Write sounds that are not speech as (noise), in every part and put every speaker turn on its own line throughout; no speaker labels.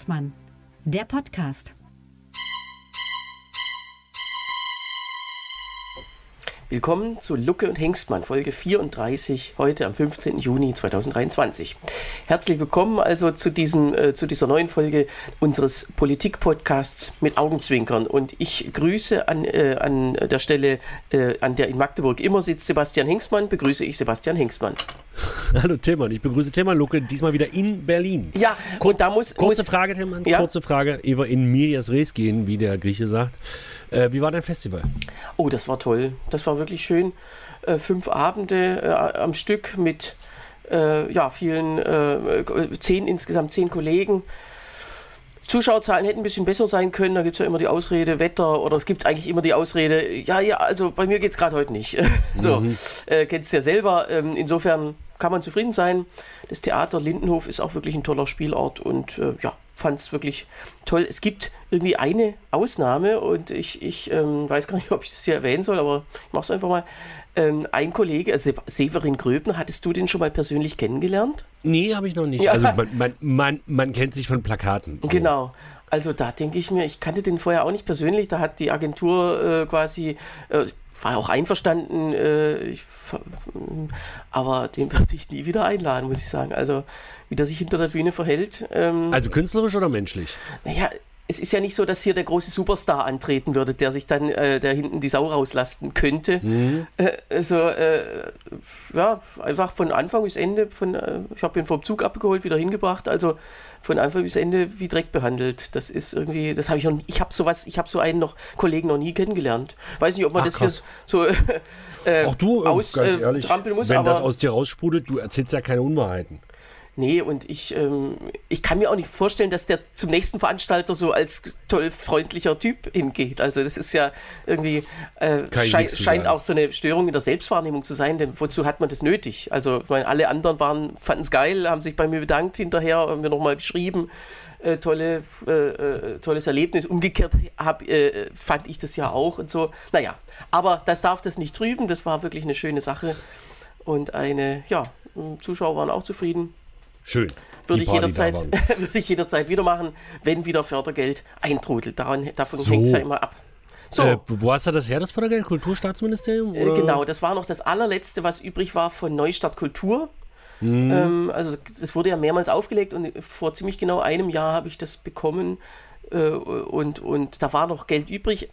Hengstmann, der Podcast.
Willkommen zu Lucke und Hengstmann, Folge 34, heute am 15. Juni 2023. Herzlich willkommen also zu, diesem, äh, zu dieser neuen Folge unseres Politik-Podcasts mit Augenzwinkern. Und ich grüße an, äh, an der Stelle, äh, an der in Magdeburg immer sitzt Sebastian Hengstmann, begrüße ich Sebastian Hengstmann. (laughs)
Hallo Tillmann, ich begrüße Tillmann Lucke, diesmal wieder in Berlin.
Ja, und da muss...
Kurze
muss,
Frage, Tillmann,
Ja?
kurze Frage. Eva in Mirias Res gehen, wie der Grieche sagt. Äh, wie war dein Festival?
Oh, das war toll. Das war wirklich schön. Äh, fünf Abende äh, am Stück mit äh, ja, vielen, äh, zehn, insgesamt zehn Kollegen. Zuschauerzahlen hätten ein bisschen besser sein können. Da gibt es ja immer die Ausrede Wetter oder es gibt eigentlich immer die Ausrede, ja, ja, also bei mir geht es gerade heute nicht. (laughs) so, äh, kennst du ja selber. Ähm, insofern kann man zufrieden sein. Das Theater Lindenhof ist auch wirklich ein toller Spielort und äh, ja, fand es wirklich toll. Es gibt irgendwie eine Ausnahme und ich, ich ähm, weiß gar nicht, ob ich das hier erwähnen soll, aber ich mache es einfach mal. Ähm, ein Kollege, also Severin Gröbner, hattest du den schon mal persönlich kennengelernt?
Nee, habe ich noch nicht.
Ja.
Also man, man, man, man kennt sich von Plakaten. So.
Genau. Also da denke ich mir, ich kannte den vorher auch nicht persönlich. Da hat die Agentur äh, quasi, äh, war auch einverstanden, äh, ich, aber den würde ich nie wieder einladen, muss ich sagen. Also wie der sich hinter der Bühne verhält. Ähm,
Also künstlerisch oder menschlich?
naja, es ist ja nicht so, dass hier der große Superstar antreten würde, der sich dann, äh, der hinten die Sau rauslasten könnte. Äh, also, äh, ja, einfach von Anfang bis Ende, von, äh, ich habe ihn vom Zug abgeholt, wieder hingebracht, also von Anfang bis Ende wie Dreck behandelt. Das ist irgendwie, das habe ich noch nie, ich habe sowas, ich habe so einen noch, Kollegen noch nie kennengelernt. Weiß nicht, ob man
Ach,
das hier
krass.
so (laughs) äh,
Auch du, äh,
aus,
ganz
äh,
ehrlich,
muss,
wenn das aus dir raussprudelt, du erzählst ja keine Unwahrheiten.
Nee, und ich, ähm, ich kann mir auch nicht vorstellen, dass der zum nächsten Veranstalter so als toll freundlicher Typ hingeht. Also das ist ja irgendwie, äh, schei scheint auch so eine Störung in der Selbstwahrnehmung zu sein, denn wozu hat man das nötig? Also ich meine, alle anderen waren, fanden es geil, haben sich bei mir bedankt hinterher, haben mir nochmal geschrieben. Äh, tolle, äh, äh, tolles Erlebnis. Umgekehrt hab, äh, fand ich das ja auch und so. Naja, aber das darf das nicht trüben. Das war wirklich eine schöne Sache. Und eine, ja, Zuschauer waren auch zufrieden.
Schön.
Würde ich, jederzeit, (laughs) würde ich jederzeit wieder machen, wenn wieder Fördergeld eintrudelt. Daran, davon
So.
hängt es ja immer ab. So,
Äh, wo hast du das her, das Fördergeld? Kulturstaatsministerium?
äh, genau, das war noch das allerletzte, was übrig war von Neustadt Kultur.
Mhm.
Ähm, also es wurde ja mehrmals aufgelegt und vor ziemlich genau einem Jahr habe ich das bekommen äh, und, und da war noch Geld übrig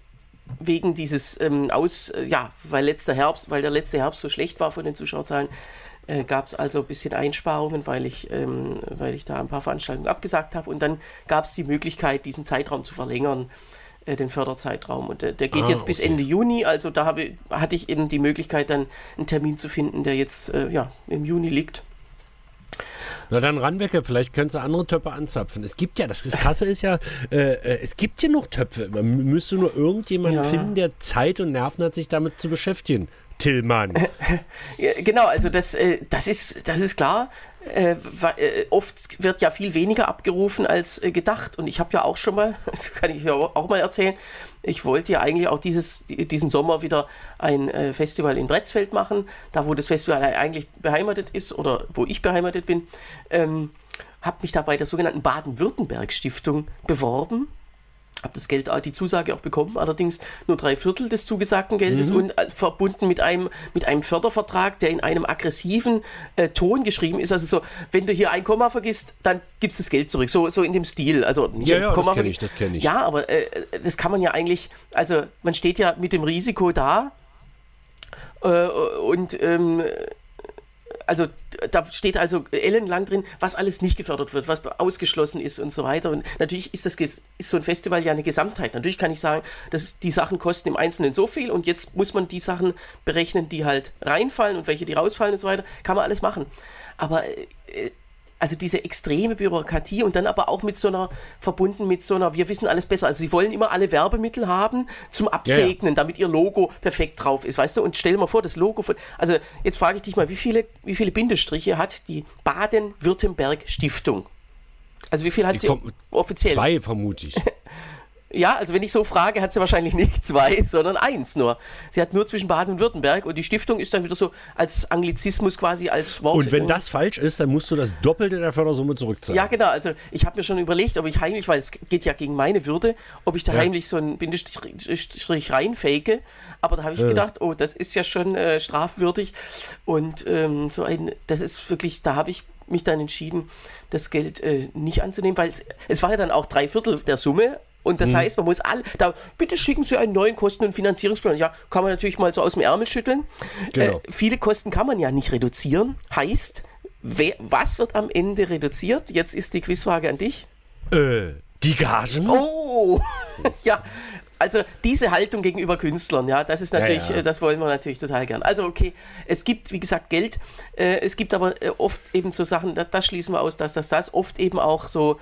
wegen dieses ähm, Aus, äh, ja, weil letzter Herbst, weil der letzte Herbst so schlecht war von den Zuschauerzahlen, äh, gab es also ein bisschen Einsparungen, weil ich, ähm, weil ich da ein paar Veranstaltungen abgesagt habe und dann gab es die Möglichkeit, diesen Zeitraum zu verlängern, äh, den Förderzeitraum. Und der, der geht
Ah,
jetzt bis
okay.
Ende Juni, also da habe, hatte ich eben die Möglichkeit, dann einen Termin zu finden, der jetzt äh, ja, im Juni liegt.
Na dann Ranwecke, vielleicht könntest du andere Töpfe anzapfen. Es gibt ja, das, das Krasse ist ja, äh, äh, es gibt ja noch Töpfe. Man mü- müsste nur irgendjemanden
Ja.
finden, der Zeit und Nerven hat, sich damit zu beschäftigen. Tillmann. (laughs)
Genau, also das, äh, das, ist, das ist klar. Äh, äh, oft wird ja viel weniger abgerufen als gedacht. Und ich habe ja auch schon mal, (laughs) das kann ich ja auch mal erzählen, ich wollte ja eigentlich auch dieses, diesen Sommer wieder ein Festival in Bretzfeld machen, da wo das Festival eigentlich beheimatet ist oder wo ich beheimatet bin. Ähm, habe mich da bei der sogenannten Baden-Württemberg-Stiftung beworben habe das Geld, die Zusage auch bekommen, allerdings nur drei Viertel des zugesagten Geldes und äh, verbunden mit einem, mit einem Fördervertrag, der in einem aggressiven äh, Ton geschrieben ist. Also so, wenn du hier ein Komma vergisst, dann gibt's das Geld zurück. So, so in dem Stil. Also nicht
Ja, ja, das
Komma
kenn ich,
vergisst.
das kenn ich.
Ja, aber äh, das kann man ja eigentlich, also man steht ja mit dem Risiko da äh, und ähm, also da steht also ellenlang drin, was alles nicht gefördert wird, was ausgeschlossen ist und so weiter. Und natürlich ist das ist so ein Festival ja eine Gesamtheit. Natürlich kann ich sagen, dass die Sachen kosten im Einzelnen so viel und jetzt muss man die Sachen berechnen, die halt reinfallen und welche die rausfallen und so weiter. Kann man alles machen. Aber äh, also diese extreme Bürokratie und dann aber auch mit so einer, verbunden mit so einer, wir wissen alles besser. Also sie wollen immer alle Werbemittel haben zum Absegnen, damit ihr Logo perfekt drauf ist, weißt du? Und stell dir mal vor, das Logo von, also jetzt frage ich dich mal, wie viele, wie viele Bindestriche hat die Baden-Württemberg Stiftung? Also wie viel hat
Ich
sie offiziell?
Zwei vermute ich. (laughs)
Ja, also wenn ich so frage, hat sie wahrscheinlich nicht (laughs) zwei, sondern eins nur. Sie hat nur zwischen Baden und Württemberg und die Stiftung ist dann wieder so als Anglizismus quasi als Wort.
Und wenn das falsch ist, dann musst du das Doppelte der Fördersumme zurückzahlen.
Ja, genau. Also ich habe mir schon überlegt, ob ich heimlich, weil es geht ja gegen meine Würde, ob ich da
Ja.
heimlich so einen Bindestrich reinfake. Aber da habe ich gedacht, oh, das ist ja schon äh, strafwürdig. Und ähm, so ein, das ist wirklich, da habe ich mich dann entschieden, das Geld äh, nicht anzunehmen, weil es war ja dann auch drei Viertel der Summe. Und
Mhm.
das heißt, man muss alle, da, bitte schicken Sie einen neuen Kosten- und Finanzierungsplan. Ja, kann man natürlich mal so aus dem Ärmel schütteln.
Genau.
Äh, viele Kosten kann man ja nicht reduzieren. Heißt, wer, was wird am Ende reduziert? Jetzt ist die Quizfrage an dich.
Äh, die Gagen?
Oh, (laughs) ja. Also diese Haltung gegenüber Künstlern, ja, das ist natürlich,
Ja, ja.
äh, das wollen wir natürlich total gern. Also okay, es gibt, wie gesagt, Geld, äh, es gibt aber äh, oft eben so Sachen, das, das schließen wir aus, dass das, das oft eben auch so,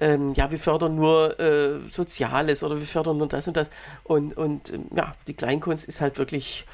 ähm, ja, wir fördern nur äh, Soziales oder wir fördern nur das und das. Und, und ähm, ja, die Kleinkunst ist halt wirklich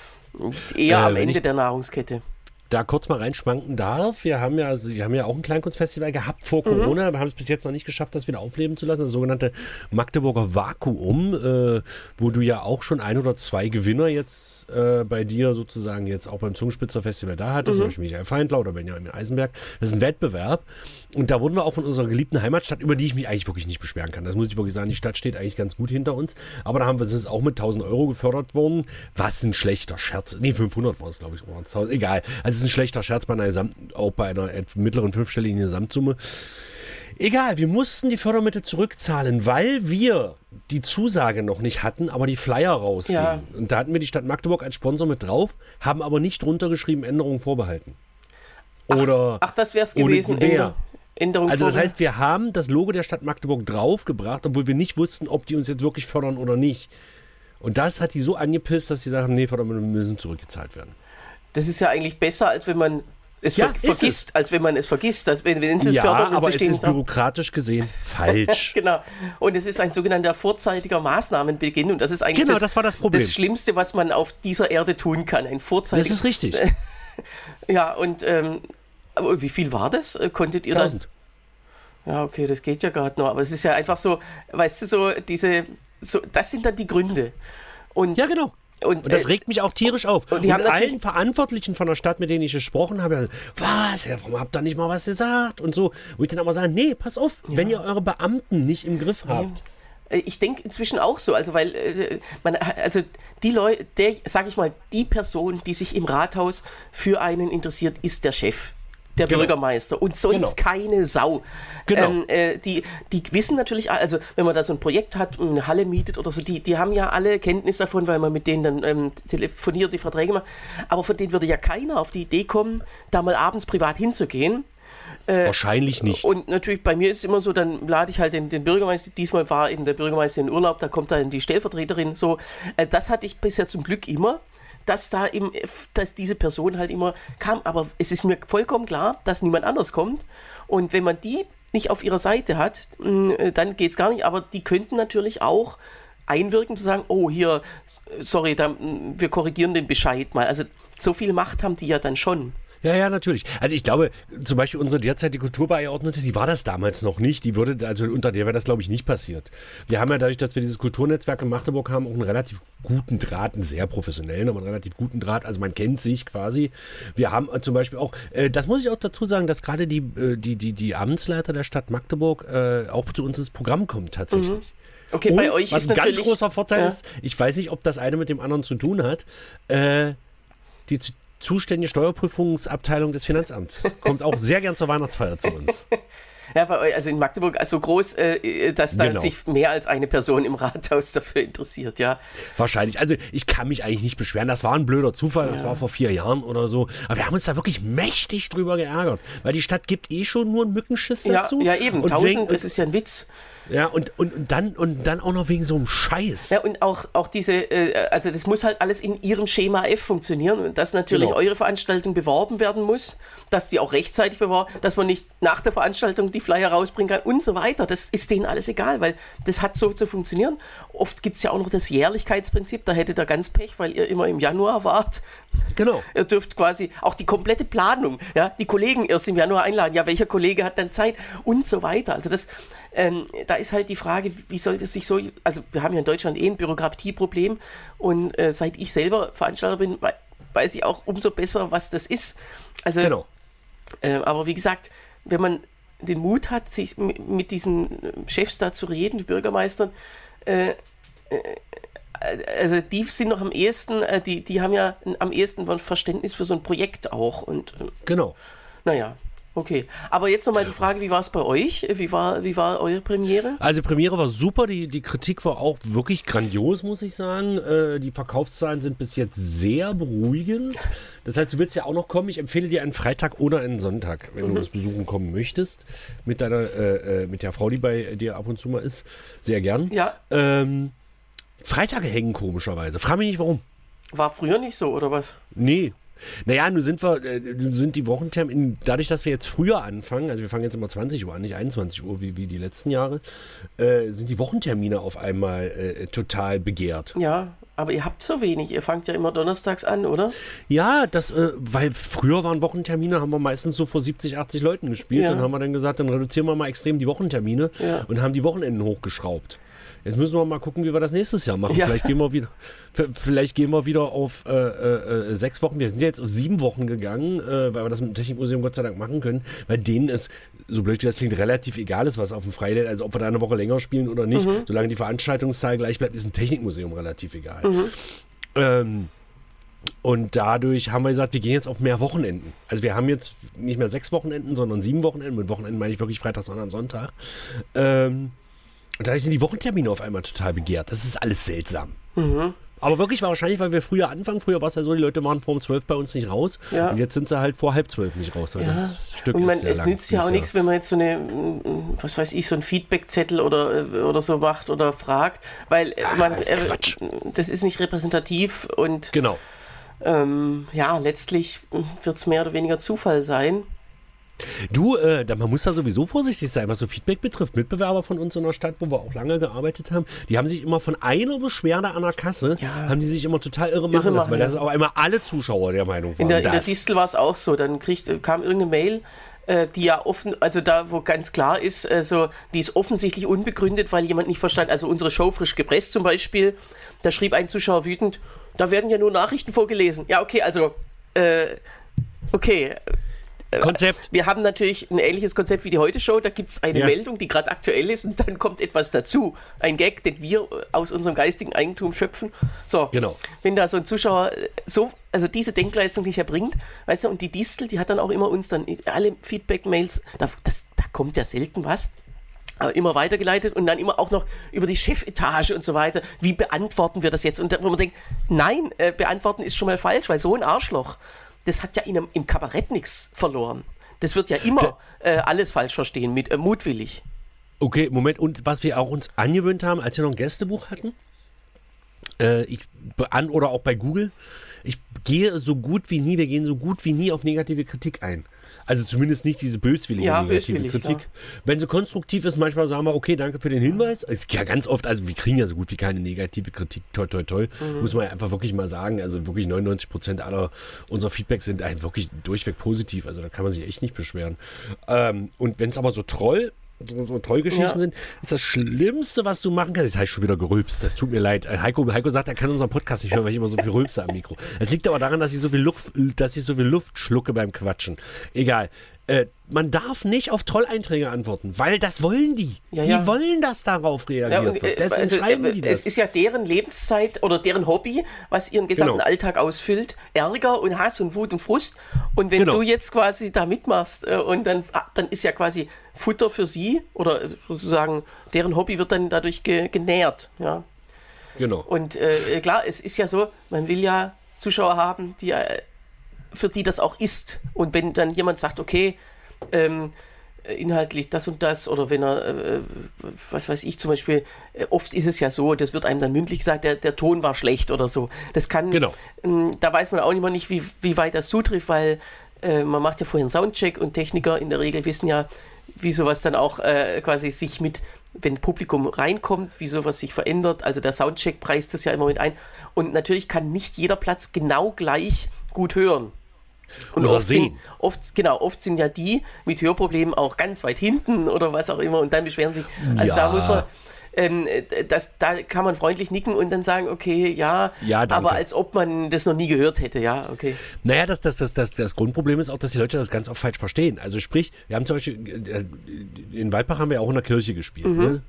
eher
Äh,
am Ende der Nahrungskette.
da kurz mal reinschwanken darf. Wir haben ja, also wir haben ja auch ein Kleinkunstfestival gehabt
Mhm.
vor Corona. Wir haben es bis jetzt noch nicht geschafft, das wieder aufleben zu lassen. Das sogenannte Magdeburger Vakuum, äh, wo du ja auch schon ein oder zwei Gewinner jetzt äh, bei dir sozusagen jetzt auch beim Zungenspitzer Festival da hattest, zum Beispiel Michael Feindler oder Benjamin Eisenberg. Das ist ein Wettbewerb. Und da wurden wir auch von unserer geliebten Heimatstadt, über die ich mich eigentlich wirklich nicht beschweren kann. Das muss ich wirklich sagen. Die Stadt steht eigentlich ganz gut hinter uns. Aber da haben wir, ist auch mit 1000 Euro gefördert worden. Was ein schlechter Scherz. Nee, 500 war es, glaube ich. oder waren's 1000? Egal. Also es ist ein schlechter Scherz bei einer Gesamt, auch bei einer mittleren fünfstelligen Gesamtsumme. Egal, wir mussten die Fördermittel zurückzahlen, weil wir die Zusage noch nicht hatten, aber die Flyer rausgingen.
Ja.
Und da hatten wir die Stadt Magdeburg als Sponsor mit drauf, haben aber nicht drunter geschrieben, Änderungen vorbehalten. Oder
Ach, das wäre es gewesen.
Gewehr.
Änder- Änderung
also das heißt, wir haben das Logo der Stadt Magdeburg draufgebracht, obwohl wir nicht wussten, ob die uns jetzt wirklich fördern oder nicht. Und das hat die so angepisst, dass sie sagen, nee, Fördermittel müssen zurückgezahlt werden.
Das ist ja eigentlich besser, als wenn man es
Ja,
ver vergisst, als wenn man es vergisst. Dass, wenn, wenn es
ja,
fördern und
aber es ist bürokratisch gesehen (laughs) falsch.
Genau. Und es ist ein sogenannter vorzeitiger Maßnahmenbeginn. Und das ist eigentlich
Genau,
das,
das war das Problem.
das Schlimmste, was man auf dieser Erde tun kann. Ein
das
vorzeitiger.
ist richtig. (laughs)
Ja, und ähm, aber wie viel war das? Äh, Konntet ihr da?
1000.
Ja, okay, das geht ja gerade noch. Aber es ist ja einfach so, weißt du, so diese, so, das sind dann die Gründe. Und,
Ja, genau.
Und,
Und das
äh,
regt mich auch tierisch auf.
und
Und,
die haben natürlich-
allen Verantwortlichen von der Stadt, mit denen ich gesprochen habe, gesagt, was, ja, warum habt ihr nicht mal was gesagt? Und so. Wo ich dann aber sage, nee, pass auf, wenn ihr eure Beamten nicht im Griff habt.
Äh, Ich denke inzwischen auch so, also weil äh, man, also die Leute, der, sag ich mal, die Person, die sich im Rathaus für einen interessiert, ist der Chef. Der
Genau.
Bürgermeister und sonst
Genau.
keine Sau.
Genau.
Ähm, äh, die, die wissen natürlich, also wenn man da so ein Projekt hat, eine Halle mietet oder so, die, die haben ja alle Kenntnis davon, weil man mit denen dann ähm, telefoniert, die Verträge macht. Aber von denen würde ja keiner auf die Idee kommen, da mal abends privat hinzugehen.
Wahrscheinlich nicht.
Und natürlich bei mir ist es immer so, dann lade ich halt den, den Bürgermeister. Diesmal war eben der Bürgermeister in Urlaub, da kommt dann die Stellvertreterin. So, äh, das hatte ich bisher zum Glück immer, dass da eben, dass diese Person halt immer kam. Aber es ist mir vollkommen klar, dass niemand anders kommt. Und wenn man die nicht auf ihrer Seite hat, mh, äh, dann geht es gar nicht. Aber die könnten natürlich auch einwirken, zu sagen, oh hier, sorry, da, mh, wir korrigieren den Bescheid mal. Also so viel Macht haben die ja dann schon.
Ja, ja, natürlich. Also ich glaube, zum Beispiel unsere derzeitige Kulturbeordnete, die war das damals noch nicht. Die würde, also unter der wäre das, glaube ich, nicht passiert. Wir haben ja dadurch, dass wir dieses Kulturnetzwerk in Magdeburg haben, auch einen relativ guten Draht, einen sehr professionellen, aber einen relativ guten Draht. Also man kennt sich quasi. Wir haben äh, zum Beispiel auch, äh, das muss ich auch dazu sagen, dass gerade die, äh, die, die, die Amtsleiter der Stadt Magdeburg äh, auch zu uns ins Programm kommen tatsächlich.
Okay,
Und
bei euch
was
ist
ein ganz großer Vorteil
Ja.
ist, ich weiß nicht, ob das eine mit dem anderen zu tun hat, äh, die zuständige Steuerprüfungsabteilung des Finanzamts kommt auch sehr gern zur Weihnachtsfeier zu uns. (laughs)
Ja, bei euch, also in Magdeburg, also groß, äh, dass da
Genau.
sich mehr als eine Person im Rathaus dafür interessiert, ja.
Wahrscheinlich. Also ich kann mich eigentlich nicht beschweren. Das war ein blöder Zufall. Das war vor vier Jahren oder so. Aber wir haben uns da wirklich mächtig drüber geärgert. Weil die Stadt gibt eh schon nur einen Mückenschiss
Ja,
dazu.
ja eben,
Und
1000,
wegen-
das ist ja ein Witz.
Ja, und, und, und, dann, und dann auch noch wegen so einem Scheiß.
Ja, und auch, auch diese, äh, also das muss halt alles in ihrem Schema F funktionieren und dass natürlich
Genau.
eure Veranstaltung beworben werden muss, dass die auch rechtzeitig beworben, dass man nicht nach der Veranstaltung die Flyer rausbringen kann und so weiter. Das ist denen alles egal, weil das hat so zu funktionieren. Oft gibt es ja auch noch das Jährlichkeitsprinzip, da hättet ihr ganz Pech, weil ihr immer im Januar wart.
Genau. (laughs)
Ihr dürft quasi auch die komplette Planung, ja, die Kollegen erst im Januar einladen. Ja, welcher Kollege hat dann Zeit und so weiter. Also das, ähm, da ist halt die Frage, wie sollte es sich so, also wir haben ja in Deutschland eh ein Bürokratieproblem und äh, seit ich selber Veranstalter bin, weiß ich auch umso besser, was das ist. Also,
Genau.
äh, aber wie gesagt, wenn man den Mut hat, sich mit diesen Chefs da zu reden, die Bürgermeistern, äh, äh, also die sind noch am ehesten, äh, die, die haben ja am ehesten ein Verständnis für so ein Projekt auch. Und äh,
Genau.
naja, okay. Aber jetzt nochmal die Frage, wie war es bei euch? Wie war, wie war eure Premiere?
Also Premiere war super, die, die Kritik war auch wirklich grandios, muss ich sagen. Äh, die Verkaufszahlen sind bis jetzt sehr beruhigend. Das heißt, du willst ja auch noch kommen. Ich empfehle dir einen Freitag oder einen Sonntag, wenn du uns besuchen kommen möchtest. Mit deiner, äh, äh, mit der Frau, die bei dir ab und zu mal ist. Sehr gern.
Ja.
Ähm, Freitage hängen komischerweise. Frag mich nicht warum.
War früher nicht so, oder was?
Nee. Naja, nun sind wir, äh, nun sind die Wochentermine, dadurch, dass wir jetzt früher anfangen, also wir fangen jetzt immer 20 Uhr an, nicht 21 Uhr wie, wie die letzten Jahre, äh, sind die Wochentermine auf einmal äh, total begehrt.
Ja, aber ihr habt so wenig. Ihr fangt ja immer donnerstags an, oder?
Ja, das, äh, weil früher waren Wochentermine, haben wir meistens so vor 70, 80 Leuten gespielt.
Ja.
Dann haben wir dann gesagt, dann reduzieren wir mal extrem die Wochentermine
Ja.
und haben die Wochenenden hochgeschraubt. Jetzt müssen wir mal gucken, wie wir das nächstes Jahr machen.
Ja.
Vielleicht gehen wir wieder, vielleicht gehen wir wieder auf äh, äh, äh, sechs Wochen. Wir sind ja jetzt auf sieben Wochen gegangen, äh, weil wir das mit dem Technikmuseum Gott sei Dank machen können, weil denen es, so blöd wie das klingt, relativ egal ist, was auf dem Freitag, also ob wir da eine Woche länger spielen oder nicht. Solange die Veranstaltungszahl gleich bleibt, ist ein Technikmuseum relativ egal. Ähm, und dadurch haben wir gesagt, wir gehen jetzt auf mehr Wochenenden. Also wir haben jetzt nicht mehr sechs Wochenenden, sondern sieben Wochenenden. Mit Wochenenden meine ich wirklich Freitag, Sonntag, Sonntag. Ähm, und dadurch sind die Wochentermine auf einmal total begehrt. Das ist alles seltsam. Aber wirklich wahrscheinlich, weil wir früher anfangen. Früher war es ja so, die Leute waren vor um zwölf bei uns nicht raus.
Ja.
Und jetzt sind sie halt vor halb zwölf nicht raus. weil
Ja.
Das Stück
und man,
ist
es
lang.
nützt ja auch nichts, wenn man jetzt so eine, mm, was weiß ich, so einen Feedbackzettel oder, äh, oder so macht oder fragt, weil äh,
Ach,
man,
alles
äh,
Quatsch.
das ist nicht repräsentativ und
Genau.
ähm, ja, letztlich wird es mehr oder weniger Zufall sein.
Du, äh, da, man muss da sowieso vorsichtig sein, was so Feedback betrifft. Mitbewerber von uns in der Stadt, wo wir auch lange gearbeitet haben, die haben sich immer von einer Beschwerde an der Kasse,
Ja.
haben die sich immer total irre machen lassen,
machen,
weil
ja.
das auch einmal alle Zuschauer der Meinung waren.
In der, in der. Distel war es auch so. Dann kriegt, kam irgendeine Mail, äh, die ja offen, also da, wo ganz klar ist, also die ist offensichtlich unbegründet, weil jemand nicht verstand. Also unsere Show frisch gepresst zum Beispiel, da schrieb ein Zuschauer wütend, da werden ja nur Nachrichten vorgelesen. Ja, okay, also äh, okay.
Konzept.
Wir haben natürlich ein ähnliches Konzept wie die Heute-Show. Da gibt es eine
Ja.
Meldung, die gerade aktuell ist und dann kommt etwas dazu. Ein Gag, den wir aus unserem geistigen Eigentum schöpfen. So,
Genau.
wenn da so ein Zuschauer äh, so, also diese Denkleistung nicht erbringt, weißt du, und die Distel, die hat dann auch immer uns dann alle Feedback-Mails, da, das, da kommt ja selten was. Aber immer weitergeleitet und dann immer auch noch über die Chefetage und so weiter. Wie beantworten wir das jetzt? Und da, wo man denkt, nein, äh, beantworten ist schon mal falsch, weil so ein Arschloch, das hat ja in einem, im Kabarett nichts verloren. Das wird ja immer äh, alles falsch verstehen, mit äh, mutwillig.
Okay, Moment. Und was wir auch uns angewöhnt haben, als wir noch ein Gästebuch hatten, äh, ich, an oder auch bei Google, ich gehe so gut wie nie, wir gehen so gut wie nie auf negative Kritik ein. Also zumindest nicht diese böswillige
Ja,
negative
böswillig,
Kritik.
ja.
Wenn sie konstruktiv ist, manchmal sagen wir, okay, danke für den Hinweis. Es ist ja ganz oft, also wir kriegen ja so gut wie keine negative Kritik, toll, toll, toll.
Mhm.
Muss man ja einfach wirklich mal sagen. Also wirklich 99 Prozent aller unserer Feedbacks sind wirklich durchweg positiv. Also da kann man sich echt nicht beschweren. Ähm, und wenn es aber so Troll, so, so Trollgeschichten
Ja.
sind, ist das Schlimmste, was du machen kannst. Jetzt habe ich schon wieder gerülpst. Das tut mir leid. Äh, Heiko, Heiko sagt, er kann unseren Podcast nicht hören, weil ich immer so viel rülpse am Mikro. Das liegt aber daran, dass ich so viel Luft, dass ich so viel Luft schlucke beim Quatschen. Egal. Äh, man darf nicht auf Trolleinträge antworten, weil das wollen die.
Ja,
die
ja.
wollen, dass darauf reagiert
Ja, und,
wird.
äh,
Deswegen
also,
schreiben
äh,
die das.
Es ist ja deren Lebenszeit oder deren Hobby, was ihren gesamten
Genau.
Alltag ausfüllt. Ärger und Hass und Wut und Frust. Und wenn
Genau.
du jetzt quasi da mitmachst äh, und dann, ah, dann ist ja quasi Futter für sie oder äh, sozusagen deren Hobby wird dann dadurch ge genährt. Ja.
genau.
Und äh, klar, es ist ja so, man will ja Zuschauer haben, die äh, für die das auch ist. Und wenn dann jemand sagt, okay, ähm, inhaltlich das und das, oder wenn er, äh, was weiß ich, zum Beispiel, äh, oft ist es ja so, das wird einem dann mündlich gesagt, der, der Ton war schlecht oder so. Das kann,
Genau.
ähm, da weiß man auch immer nicht, wie, wie weit das zutrifft, weil äh, man macht ja vorher einen Soundcheck und Techniker in der Regel wissen ja, wie sowas dann auch äh, quasi sich mit, wenn Publikum reinkommt, wie sowas sich verändert. Also der Soundcheck preist das ja immer mit ein. Und natürlich kann nicht jeder Platz genau gleich gut hören. Und
Oder
oft sind,
sehen.
oft, genau, oft sind ja die mit Hörproblemen auch ganz weit hinten oder was auch immer und dann beschweren sich. Also
Ja.
da muss man, ähm, äh, das, da kann man freundlich nicken und dann sagen, okay, ja,
Ja,
aber als ob man das noch nie gehört hätte, ja, okay.
Naja, das, das, das, das, das Grundproblem ist auch, dass die Leute das ganz oft falsch verstehen. Also sprich, wir haben zum Beispiel, äh, in Waldbach haben wir auch in der Kirche gespielt. Ne?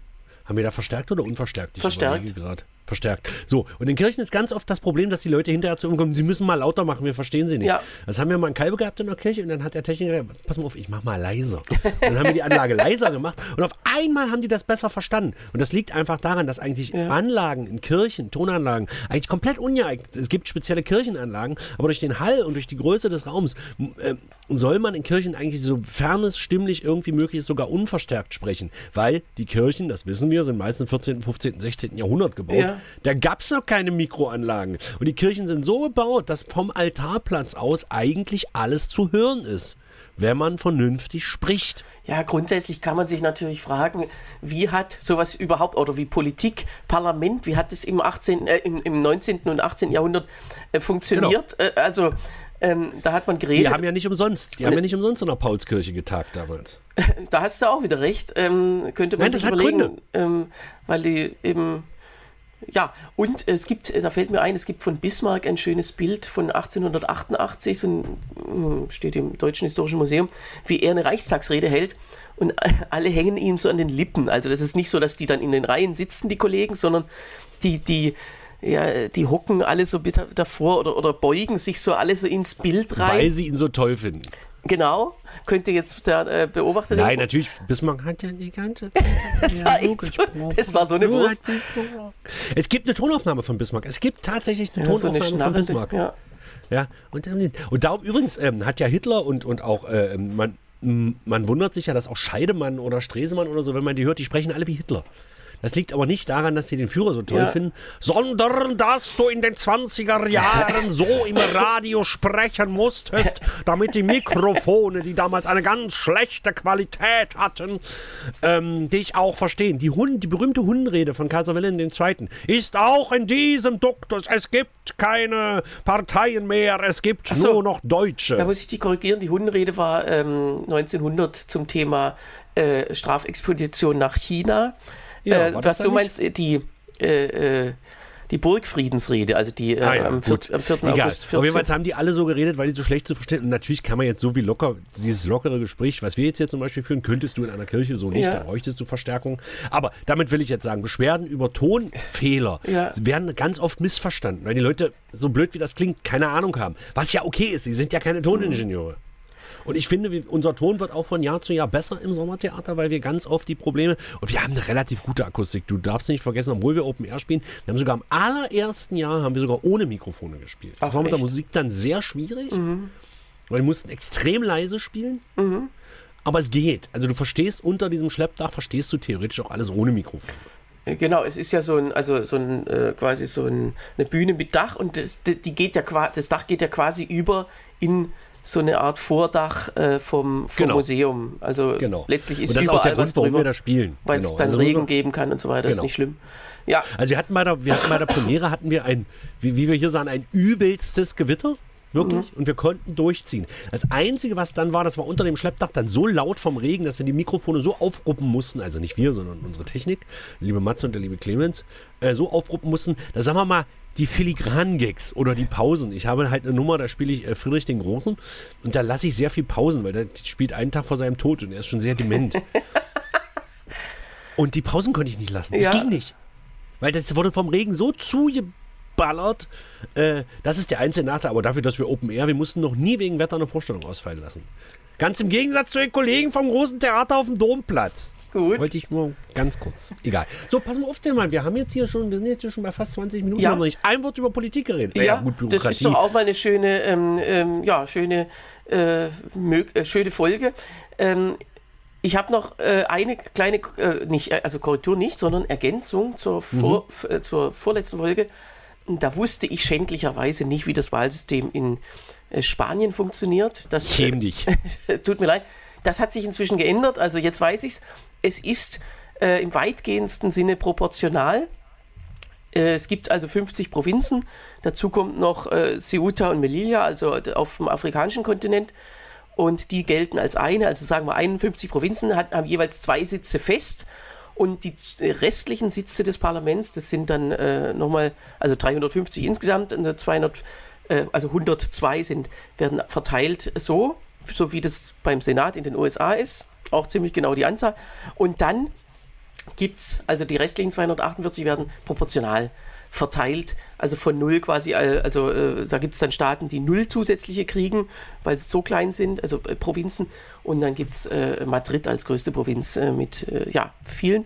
Haben wir da verstärkt oder unverstärkt? Ich
Mhm. Verstärkt.
gerade. Verstärkt. So, und in Kirchen ist ganz oft das Problem, dass die Leute hinterher zu uns kommen, sie müssen mal lauter machen, wir verstehen sie nicht.
Ja.
Das haben wir mal einen Kalbe gehabt in der Kirche und dann hat der Techniker gesagt, pass mal auf, ich mach mal leiser. Und dann haben wir die Anlage (laughs) leiser gemacht und auf einmal haben die das besser verstanden. Und das liegt einfach daran, dass eigentlich Anlagen in Kirchen, Tonanlagen, eigentlich komplett ungeeignet sind. Es gibt spezielle Kirchenanlagen, aber durch den Hall und durch die Größe des Raums äh, soll man in Kirchen eigentlich, sofern es stimmlich irgendwie möglich ist, sogar unverstärkt sprechen. Weil die Kirchen, das wissen wir, sind meist im 14., 15., 16. Jahrhundert gebaut.
Ja.
Da gab es noch keine Mikroanlagen. Und die Kirchen sind so gebaut, dass vom Altarplatz aus eigentlich alles zu hören ist, wenn man vernünftig spricht.
Ja, grundsätzlich kann man sich natürlich fragen, wie hat sowas überhaupt, oder wie Politik, Parlament, wie hat es im, 18., äh, im, im 19. und 18. Jahrhundert äh, funktioniert? Äh, also, ähm, da hat man
Die
geredet,
haben ja nicht umsonst, die haben ja nicht umsonst in der Paulskirche getagt damals. (laughs)
da hast du auch wieder recht, ähm, könnte man
Nein, das
sich überlegen, ähm, weil die eben, ja, und es gibt, da fällt mir ein, es gibt von Bismarck ein schönes Bild von 1888, so hm, steht im Deutschen Historischen Museum, wie er eine Reichstagsrede hält und (laughs) alle hängen ihm so an den Lippen. Also das ist nicht so, dass die dann in den Reihen sitzen, die Kollegen, sondern die, die, ja, die hocken alle so davor oder, oder beugen sich so alle so ins Bild rein.
Weil sie ihn so toll finden.
Genau, könnte jetzt der äh, Beobachter
Nein, natürlich, Bismarck hat ja die ganze Zeit (laughs)
das war, so, das war so eine Wurst.
Es gibt eine Tonaufnahme von Bismarck. Es gibt tatsächlich eine
Ja, so
Tonaufnahme
eine
von Bismarck.
ja.
Ja, und, und darum übrigens ähm, hat ja Hitler und, und auch, äh, man, man wundert sich ja, dass auch Scheidemann oder Stresemann oder so, wenn man die hört, die sprechen alle wie Hitler. Das liegt aber nicht daran, dass sie den Führer so toll
Ja.
finden, sondern dass du in den 20er Jahren so im Radio sprechen musstest, damit die Mikrofone, die damals eine ganz schlechte Qualität hatten, ähm, dich auch verstehen. Die, Hund, die berühmte Hundenrede von Kaiser Wilhelm II. ist auch in diesem Duktus. Es gibt keine Parteien mehr, es gibt
so.
nur noch Deutsche.
Da muss ich die korrigieren. Die Hundenrede war ähm, 1900 zum Thema äh, Strafexpedition nach China.
Ja,
äh, was du
nicht?
meinst, äh, die, äh, äh, die Burgfriedensrede, also die äh,
Ah ja,
am, 4,
gut.
am 4.
Egal.
August
Auf
14.
jeden Fall haben die alle so geredet, weil die so schlecht zu verstehen. Und natürlich kann man jetzt so wie locker, dieses lockere Gespräch, was wir jetzt hier zum Beispiel führen, könntest du in einer Kirche so nicht,
Ja.
da bräuchtest du Verstärkung. Aber damit will ich jetzt sagen, Beschwerden über Tonfehler
Ja.
werden ganz oft missverstanden, weil die Leute, so blöd wie das klingt, keine Ahnung haben. Was ja okay ist, sie sind ja keine Toningenieure. Und ich finde, unser Ton wird auch von Jahr zu Jahr besser im Sommertheater, weil wir ganz oft die Probleme und wir haben eine relativ gute Akustik. Du darfst nicht vergessen, obwohl wir Open Air spielen, wir haben sogar im allerersten Jahr haben wir sogar ohne Mikrofone gespielt.
Ach,
das war mit der
echt?
Musik dann sehr schwierig, weil wir mussten extrem leise spielen. Aber es geht. Also du verstehst unter diesem Schleppdach, verstehst du theoretisch auch alles ohne Mikrofon.
Äh, Genau, es ist ja so ein, also so ein, äh, quasi so ein, eine Bühne mit Dach und das, die geht ja das Dach geht ja quasi über in so eine Art Vordach äh, vom, vom
Genau.
Museum. Also
Genau.
letztlich ist
Und das ist auch der Grund, warum
drüber,
wir da spielen.
weil es
Genau.
dann
Also
Regen geben kann und so weiter. Ist
Genau.
nicht schlimm. Ja,
Also wir hatten bei der, wir hatten bei der Premiere hatten wir ein, wie, wie wir hier sagen, ein übelstes Gewitter. Wirklich. Und wir konnten durchziehen. Das Einzige, was dann war, das war unter dem Schleppdach dann so laut vom Regen, dass wir die Mikrofone so aufruppen mussten, also nicht wir, sondern unsere Technik, liebe Matze und der liebe Clemens, äh, so aufruppen mussten, da sagen wir mal, die filigranen Gags oder die Pausen. Ich habe halt eine Nummer, da spiele ich äh, Friedrich den Großen und da lasse ich sehr viel Pausen, weil der spielt einen Tag vor seinem Tod und er ist schon sehr dement. (laughs) und die Pausen konnte ich nicht lassen. Es
Ja.
ging nicht. Weil das wurde vom Regen so zugeballert. Äh, das ist der einzige Nachteil. Aber dafür, dass wir Open Air, wir mussten noch nie wegen Wetter eine Vorstellung ausfallen lassen. Ganz im Gegensatz zu den Kollegen vom großen Theater auf dem Domplatz.
gut.
Wollte ich nur ganz kurz. Egal. So, pass mal auf, der Mann. Wir haben jetzt hier schon, wir sind jetzt hier schon bei fast 20 Minuten,
Ja.
haben noch nicht ein Wort über Politik geredet.
Ja,
gut,
das
Bürokratie.
ist doch auch mal eine schöne, ähm, ähm, ja, schöne, äh, äh, schöne Folge. Ähm, ich habe noch äh, eine kleine, äh, nicht, äh, also Korrektur nicht, sondern Ergänzung zur, vor, f- äh, zur vorletzten Folge. Da wusste ich schändlicherweise nicht, wie das Wahlsystem in äh, Spanien funktioniert. Das,
Schäm dich. (laughs)
Tut mir leid. das hat sich inzwischen geändert, also jetzt weiß ich es. Es ist äh, im weitgehendsten Sinne proportional. Äh, es gibt also 50 Provinzen. Dazu kommt noch äh, Ceuta und Melilla, also auf dem afrikanischen Kontinent. Und die gelten als eine, also sagen wir 51 Provinzen, hat, haben jeweils zwei Sitze fest. Und die restlichen Sitze des Parlaments, das sind dann äh, nochmal, also 350 insgesamt, und 200, äh, also 102 sind, werden verteilt so, so wie das beim Senat in den USA ist. Auch ziemlich genau die Anzahl. Und dann gibt es, also die restlichen 248 werden proportional verteilt, also von null quasi, also äh, da gibt es dann Staaten, die null zusätzliche kriegen, weil sie so klein sind, also äh, Provinzen, und dann gibt es äh, Madrid als größte Provinz äh, mit äh, ja, vielen.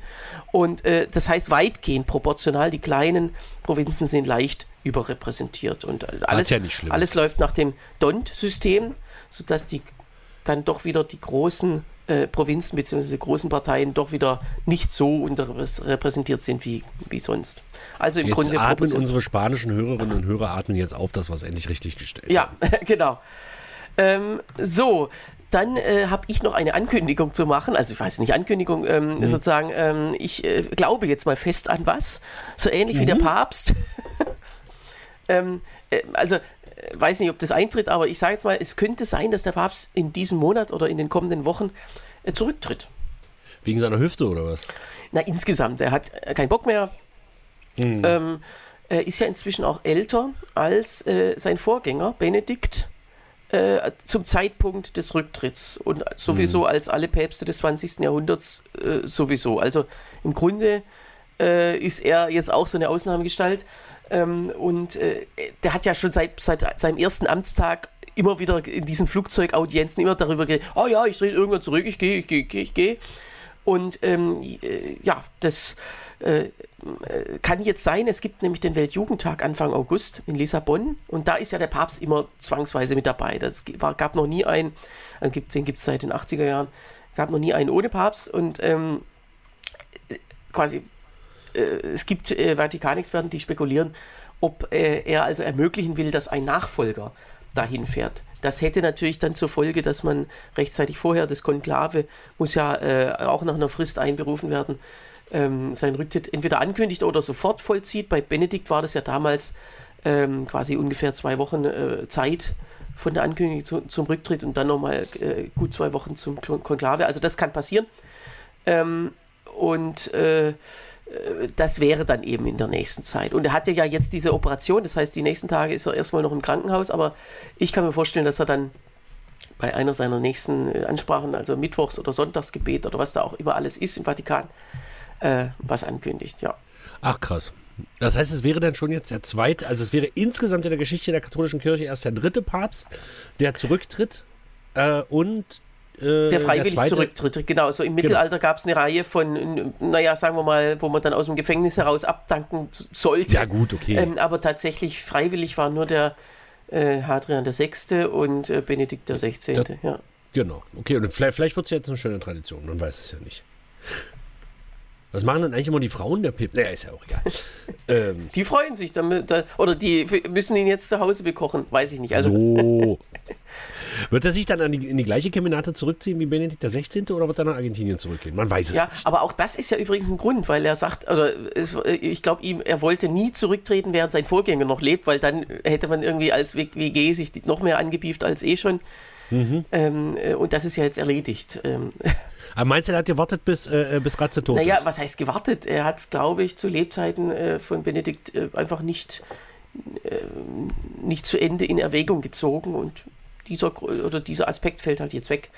Und äh, das heißt weitgehend proportional, die kleinen Provinzen sind leicht überrepräsentiert. Und alles, ja alles läuft nach dem DONT-System, sodass die dann doch wieder die großen äh, Provinzen bzw. großen Parteien doch wieder nicht so unterrepräsentiert sind wie, wie sonst.
Also im jetzt Grunde atmen unsere spanischen Hörerinnen und Hörer atmen jetzt auf, dass wir es endlich richtig gestellt
Ja, (laughs) genau. Ähm, so, dann äh, habe ich noch eine Ankündigung zu machen. Also ich weiß nicht, Ankündigung ähm, mhm. sozusagen. Ähm, ich äh, glaube jetzt mal fest an was. So ähnlich mhm. wie der mhm. Papst. (laughs) ähm, äh, also weiß nicht, ob das eintritt, aber ich sage jetzt mal, es könnte sein, dass der Papst in diesem Monat oder in den kommenden Wochen äh, zurücktritt.
Wegen seiner Hüfte oder was?
Na, insgesamt. Er hat äh, keinen Bock mehr. Mhm. Ähm, er ist ja inzwischen auch älter als äh, sein Vorgänger, Benedikt, äh, zum Zeitpunkt des Rücktritts. Und sowieso mhm. als alle Päpste des 20. Jahrhunderts äh, sowieso. Also im Grunde äh, ist er jetzt auch so eine Ausnahmegestalt. Ähm, und äh, der hat ja schon seit, seit seinem ersten Amtstag immer wieder in diesen Flugzeugaudienzen immer darüber geredet, oh ja, ich drehe irgendwann zurück, ich gehe, ich gehe, ich gehe, ich gehe. Und ähm, äh, ja, das äh, äh, kann jetzt sein, es gibt nämlich den Weltjugendtag Anfang August in Lissabon und da ist ja der Papst immer zwangsweise mit dabei. Das war, gab noch nie einen, den gibt es seit den 80er Jahren, gab noch nie einen ohne Papst und ähm, quasi äh, es gibt äh, Vatikanexperten, die spekulieren, ob äh, er also ermöglichen will, dass ein Nachfolger dahin fährt. Das hätte natürlich dann zur Folge, dass man rechtzeitig vorher, das Konklave muss ja äh, auch nach einer Frist einberufen werden, ähm, seinen Rücktritt entweder ankündigt oder sofort vollzieht. Bei Benedikt war das ja damals ähm, quasi ungefähr zwei Wochen äh, Zeit von der Ankündigung zu, zum Rücktritt und dann nochmal äh, gut zwei Wochen zum Konklave. Also das kann passieren. Ähm, und äh, das wäre dann eben in der nächsten Zeit. Und er hatte ja jetzt diese Operation, das heißt, die nächsten Tage ist er erstmal noch im Krankenhaus, aber ich kann mir vorstellen, dass er dann bei einer seiner nächsten äh, Ansprachen, also Mittwochs- oder Sonntagsgebet oder was da auch immer alles ist im Vatikan, äh, was ankündigt, ja.
Ach krass. Das heißt, es wäre dann schon jetzt der zweite, also es wäre insgesamt in der Geschichte der katholischen Kirche erst der dritte Papst, der zurücktritt äh, und
äh, der freiwillig der zurücktritt. Genau, so im genau. Mittelalter gab es eine Reihe von, naja, sagen wir mal, wo man dann aus dem Gefängnis heraus abdanken sollte.
Ja, gut, okay. Ähm,
aber tatsächlich freiwillig war nur der äh, Hadrian VI. und äh, Benedikt XVI. Ja.
Genau, okay. Und vielleicht, vielleicht wird es jetzt eine schöne Tradition, man weiß es ja nicht. Was machen dann eigentlich immer die Frauen der Pip? Naja, ist ja auch egal. (laughs)
ähm. Die freuen sich damit, oder die müssen ihn jetzt zu Hause bekochen, weiß ich nicht. Also.
So. (laughs) Wird er sich dann die, in die gleiche Kemenate zurückziehen wie Benedikt XVI. oder wird er nach Argentinien zurückgehen? Man weiß es
ja,
nicht.
Ja, aber auch das ist ja übrigens ein Grund, weil er sagt, also ich glaube, ihm, er wollte nie zurücktreten, während sein Vorgänger noch lebt, weil dann hätte man irgendwie als WG sich noch mehr angebieft als eh schon. Mhm. Ähm, äh, und das ist ja jetzt erledigt. Ähm.
Aber meinst du, er hat gewartet, bis, äh, äh bis Ratze tot
naja, ist? Naja, was heißt gewartet? Er hat, glaube ich, zu Lebzeiten äh, von Benedikt äh, einfach nicht, äh, nicht zu Ende in Erwägung gezogen und dieser, oder dieser Aspekt fällt halt jetzt weg.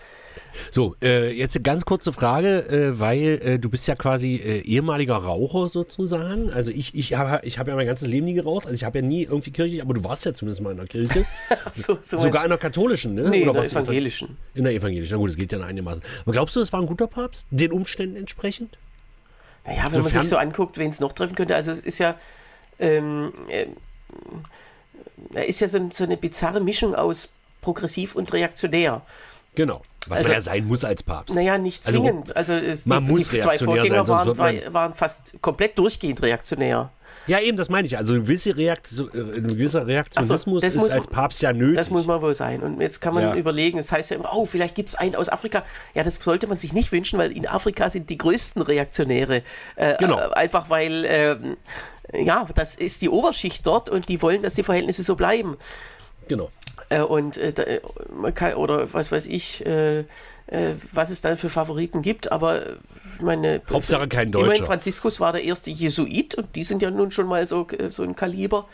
So, äh, jetzt eine ganz kurze Frage, äh, weil äh, du bist ja quasi äh, ehemaliger Raucher sozusagen. Also ich, ich habe ich hab ja mein ganzes Leben nie geraucht. Also ich habe ja nie irgendwie kirchlich, aber du warst ja zumindest mal in der Kirche. (laughs) so, so Sogar in der katholischen, ne?
Nee, Oder in der evangelischen.
In der evangelischen, na gut, das geht ja einigermaßen. Aber glaubst du, das war ein guter Papst, den Umständen entsprechend?
Naja, wenn Sofern man sich so anguckt, wen es noch treffen könnte, also es ist ja, ähm, äh, er ist ja so, so eine bizarre Mischung aus progressiv und reaktionär.
Genau. Was
Also-
man ja sein muss als Papst.
Naja, nicht
Also,
zwingend. Also, es,
man
die,
muss
die zwei Vorgänger
sein,
waren,
man-
war- waren fast komplett durchgehend reaktionär.
Ja, eben, das meine ich. Also ein gewisser, Reaktion, äh, ein gewisser Reaktionismus
das
ist
muss-
als Papst ja nötig.
Das muss man wohl sein. Und jetzt kann man
Ja.
überlegen, es heißt ja immer, oh, vielleicht gibt es einen aus Afrika. Ja, das sollte man sich nicht wünschen, weil in Afrika sind die größten Reaktionäre. Äh,
Genau.
äh, einfach weil, ähm, ja, das ist die Oberschicht dort und die wollen, dass die Verhältnisse so bleiben.
Genau.
Äh, und äh, da, äh, kann, oder was weiß ich, äh, äh, was es dann für Favoriten gibt, aber meine
Hauptsache kein
Immerhin
Deutscher.
Franziskus war der erste Jesuit und die sind ja nun schon mal so, äh, so ein Kaliber.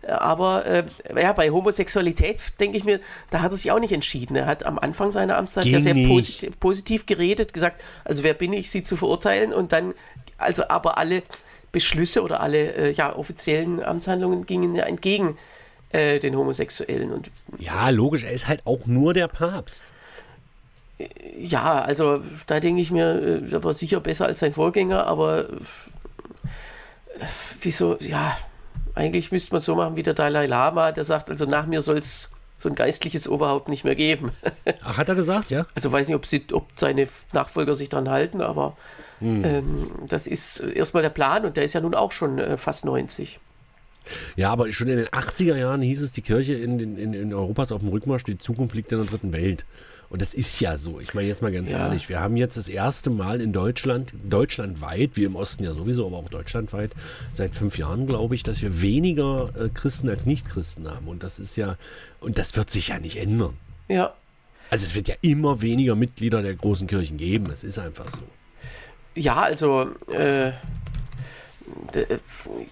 Äh, Aber äh, ja, bei Homosexualität denke ich mir, da hat er sich auch nicht entschieden. Er hat am Anfang seiner Amtszeit ja
Ging
sehr
nicht.
posit positiv geredet, gesagt, also wer bin ich, sie zu verurteilen und dann, also aber alle Beschlüsse oder alle äh, ja, offiziellen Amtshandlungen gingen ja entgegen äh, den Homosexuellen und
Ja, logisch, er ist halt auch nur der Papst.
Ja, also da denke ich mir, äh, der war sicher besser als sein Vorgänger, aber äh, wieso, ja, eigentlich müsste man so machen wie der Dalai Lama, der sagt, also nach mir soll es so ein geistliches Oberhaupt nicht mehr geben. (laughs)
Ach, hat er gesagt, ja?
Also weiß nicht, ob, sie, ob seine Nachfolger sich daran halten, aber ähm, das ist erstmal der Plan und der ist ja nun auch schon äh, fast 90.
Ja, aber schon in den 80er Jahren hieß es, die Kirche in, in, in Europa ist auf dem Rückmarsch, die Zukunft liegt in der dritten Welt. Und das ist ja so. Ich meine jetzt mal ganz
Ja.
ehrlich, wir haben jetzt das erste Mal in Deutschland, deutschlandweit, wie im Osten ja sowieso, aber auch deutschlandweit, seit fünf Jahren, glaube ich, dass wir weniger äh, Christen als Nicht-Christen haben. Und das ist ja, und das wird sich ja nicht ändern.
Ja,
Also es wird ja immer weniger Mitglieder der großen Kirchen geben. Das ist einfach so.
Ja, also äh,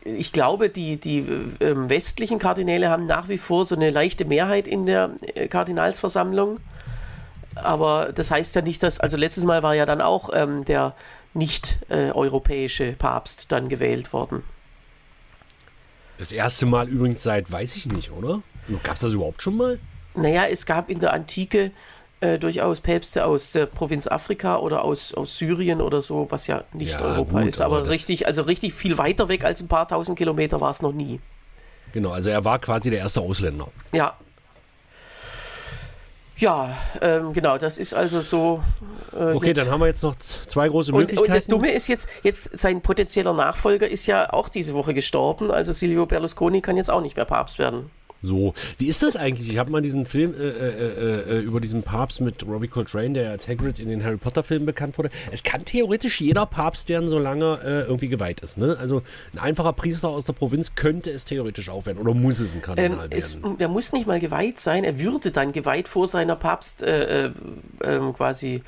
ich glaube, die, die ähm, westlichen Kardinäle haben nach wie vor so eine leichte Mehrheit in der äh, Kardinalsversammlung. Aber das heißt ja nicht, dass, also letztes Mal war ja dann auch ähm, der nicht-europäische Papst dann gewählt worden.
Das erste Mal übrigens seit, weiß ich nicht, oder? Gab es das überhaupt schon mal?
Naja, es gab in der Antike äh, durchaus Päpste aus der Provinz Afrika oder aus, aus Syrien oder so, was ja nicht
Ja,
Europa
gut,
ist. Aber,
aber
richtig, also richtig viel weiter weg als ein paar tausend Kilometer war es noch nie.
Genau, also er war quasi der erste Ausländer.
Ja. Ja, ähm, genau, das ist also so. Äh,
Okay, dann haben wir jetzt noch zwei große
und,
Möglichkeiten.
und das Dumme ist jetzt, jetzt, sein potenzieller Nachfolger ist ja auch diese Woche gestorben. Also Silvio Berlusconi kann jetzt auch nicht mehr Papst werden.
So, wie ist das eigentlich? Ich habe mal diesen Film äh, äh, äh, über diesen Papst mit Robbie Coltrane, der als Hagrid in den Harry Potter Filmen bekannt wurde. Es kann theoretisch jeder Papst werden, solange äh, irgendwie geweiht ist. Ne? Also ein einfacher Priester aus der Provinz könnte es theoretisch auch werden oder muss es ein
Ähm,
Kardinal
es,
werden.
der muss nicht mal geweiht sein, er würde dann geweiht vor seiner Papst äh, äh, ähm, quasi.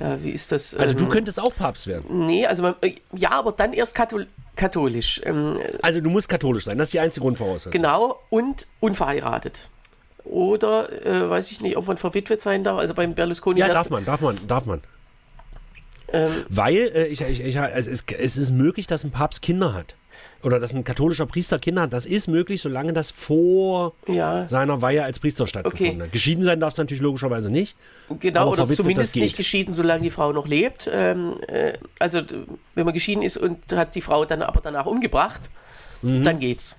Ja, wie ist das?
Mhm. Also du
ähm,
könntest auch Papst werden.
Nee, also man, äh, ja, aber dann erst kathol katholisch. Ähm,
Also du musst katholisch sein. Das ist die einzige Grundvoraussetzung.
Genau, und unverheiratet. Oder äh, weiß ich nicht, ob man verwitwet sein darf. Also beim Berlusconi.
Ja, darf man, darf man, darf man.
Ähm,
Weil äh, ich, ich, ich, also es, es ist möglich, dass ein Papst Kinder hat. Oder dass ein katholischer Priester Kinder hat. Das ist möglich, solange das vor
Ja.
seiner Weihe als Priester stattgefunden
Okay.
hat. Geschieden sein darf es natürlich logischerweise nicht.
Genau, oder zumindest nicht geschieden, solange die Frau noch lebt. Ähm, äh, also, wenn man geschieden ist und hat die Frau dann aber danach umgebracht,
Mhm.
dann geht's.